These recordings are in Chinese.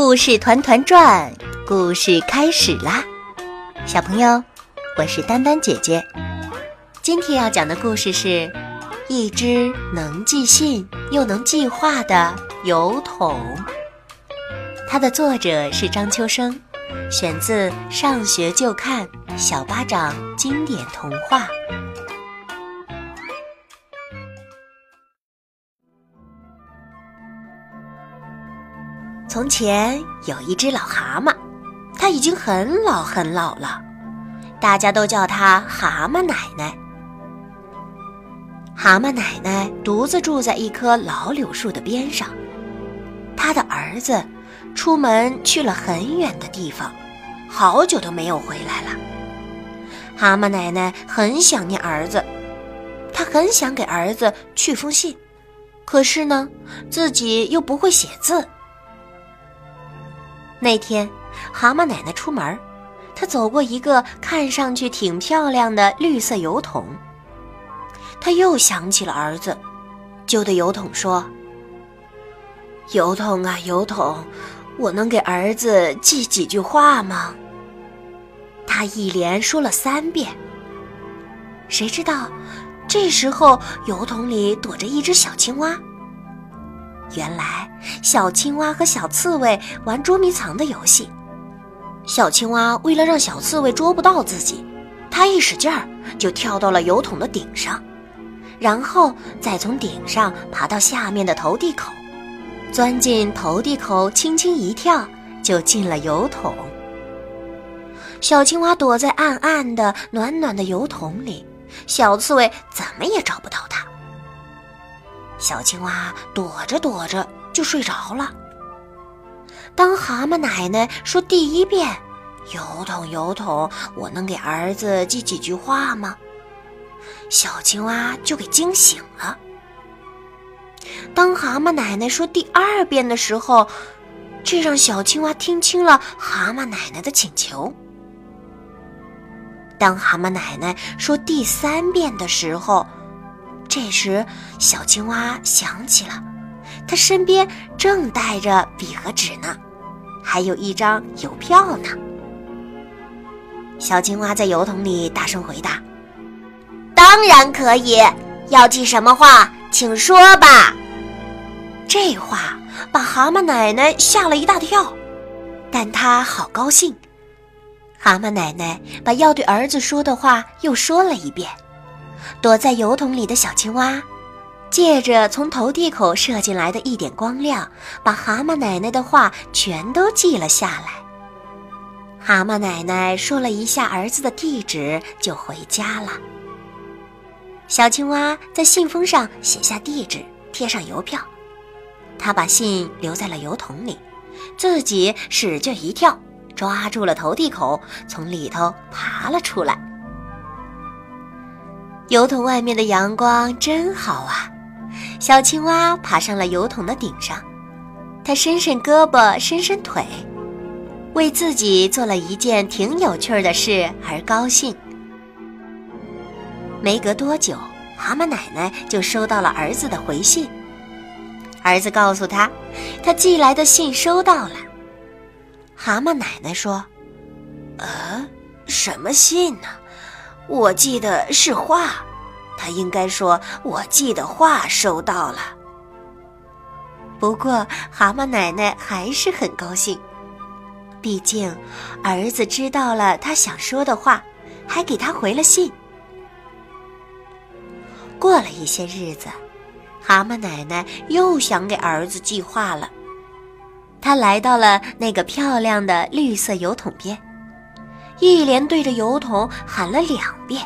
故事团团转，故事开始啦！小朋友，我是丹丹姐姐。今天要讲的故事是一只能寄信又能计划的邮筒。它的作者是张秋生，选自《上学就看小巴掌经典童话》。从前有一只老蛤蟆，它已经很老很老了，大家都叫它蛤蟆奶奶。蛤蟆奶奶独自住在一棵老柳树的边上，她的儿子出门去了很远的地方，好久都没有回来了。蛤蟆奶奶很想念儿子，她很想给儿子去封信，可是呢，自己又不会写字。那天，蛤蟆奶奶出门，她走过一个看上去挺漂亮的绿色油桶。她又想起了儿子，就对油桶说：“油桶啊，油桶，我能给儿子寄几句话吗？”他一连说了三遍。谁知道，这时候油桶里躲着一只小青蛙。原来，小青蛙和小刺猬玩捉迷藏的游戏。小青蛙为了让小刺猬捉不到自己，它一使劲儿就跳到了油桶的顶上，然后再从顶上爬到下面的投递口，钻进投递口，轻轻一跳就进了油桶。小青蛙躲在暗暗的、暖暖的油桶里，小刺猬怎么也找不到它。小青蛙躲着躲着就睡着了。当蛤蟆奶奶说第一遍“油桶油桶，我能给儿子寄几句话吗？”小青蛙就给惊醒了。当蛤蟆奶奶说第二遍的时候，这让小青蛙听清了蛤蟆奶奶的请求。当蛤蟆奶奶说第三遍的时候，这时，小青蛙想起了，它身边正带着笔和纸呢，还有一张邮票呢。小青蛙在邮筒里大声回答：“当然可以，要寄什么话，请说吧。”这话把蛤蟆奶奶吓了一大跳，但她好高兴。蛤蟆奶奶把要对儿子说的话又说了一遍。躲在油桶里的小青蛙，借着从投递口射进来的一点光亮，把蛤蟆奶奶的话全都记了下来。蛤蟆奶奶说了一下儿子的地址，就回家了。小青蛙在信封上写下地址，贴上邮票。他把信留在了油桶里，自己使劲一跳，抓住了投递口，从里头爬了出来。油桶外面的阳光真好啊！小青蛙爬上了油桶的顶上，它伸伸胳膊，伸伸腿，为自己做了一件挺有趣儿的事而高兴。没隔多久，蛤蟆奶奶就收到了儿子的回信。儿子告诉他，他寄来的信收到了。蛤蟆奶奶说：“呃，什么信呢？”我寄的是画，他应该说我寄的画收到了。不过蛤蟆奶奶还是很高兴，毕竟儿子知道了他想说的话，还给他回了信。过了一些日子，蛤蟆奶奶又想给儿子寄画了，她来到了那个漂亮的绿色油桶边。一连对着油桶喊了两遍：“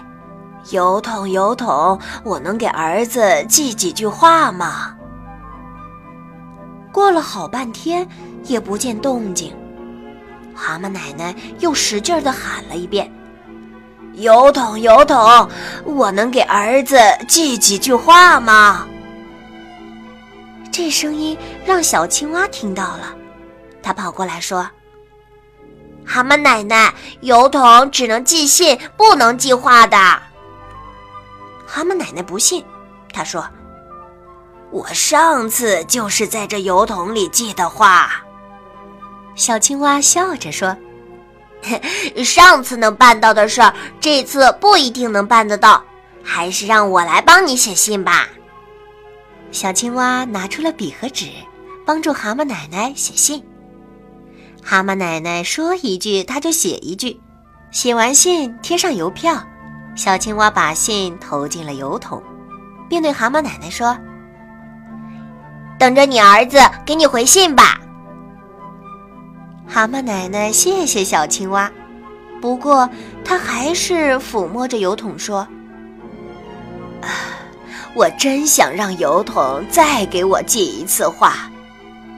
油桶，油桶，我能给儿子寄几句话吗？”过了好半天，也不见动静。蛤蟆奶奶又使劲地喊了一遍：“油桶，油桶，我能给儿子寄几句话吗？”这声音让小青蛙听到了，它跑过来说。蛤蟆奶奶，邮筒只能寄信，不能寄话的。蛤蟆奶奶不信，她说：“我上次就是在这邮筒里寄的话。”小青蛙笑着说：“ 上次能办到的事儿，这次不一定能办得到，还是让我来帮你写信吧。”小青蛙拿出了笔和纸，帮助蛤蟆奶奶写信。蛤蟆奶奶说一句，他就写一句。写完信，贴上邮票，小青蛙把信投进了邮筒，并对蛤蟆奶奶说：“等着你儿子给你回信吧。”蛤蟆奶奶谢谢小青蛙，不过她还是抚摸着邮筒说：“啊，我真想让邮筒再给我寄一次话，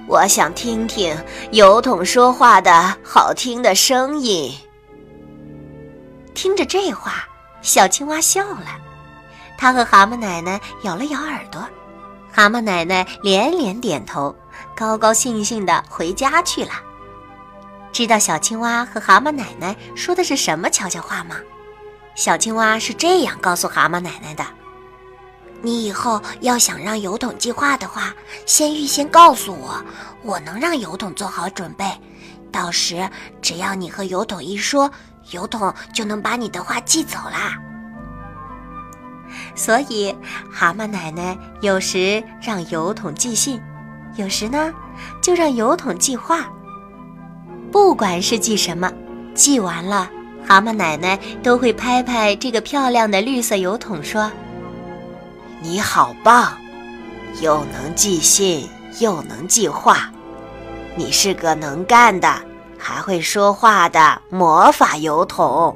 我想听听油桶说话的好听的声音。”听着这话，小青蛙笑了，它和蛤蟆奶奶咬了咬耳朵，蛤蟆奶奶连连点头，高高兴兴地回家去了。知道小青蛙和蛤蟆奶奶说的是什么悄悄话吗？小青蛙是这样告诉蛤蟆奶奶的：“你以后要想让油桶寄话的话，先预先告诉我，我能让油桶做好准备。到时只要你和油桶一说，油桶就能把你的话寄走啦。”所以，蛤蟆奶奶有时让油桶寄信，有时呢就让油桶寄话。不管是寄什么，寄完了，蛤蟆奶奶都会拍拍这个漂亮的绿色油桶，说：“你好棒，又能寄信又能寄话，你是个能干的，还会说话的魔法油桶。”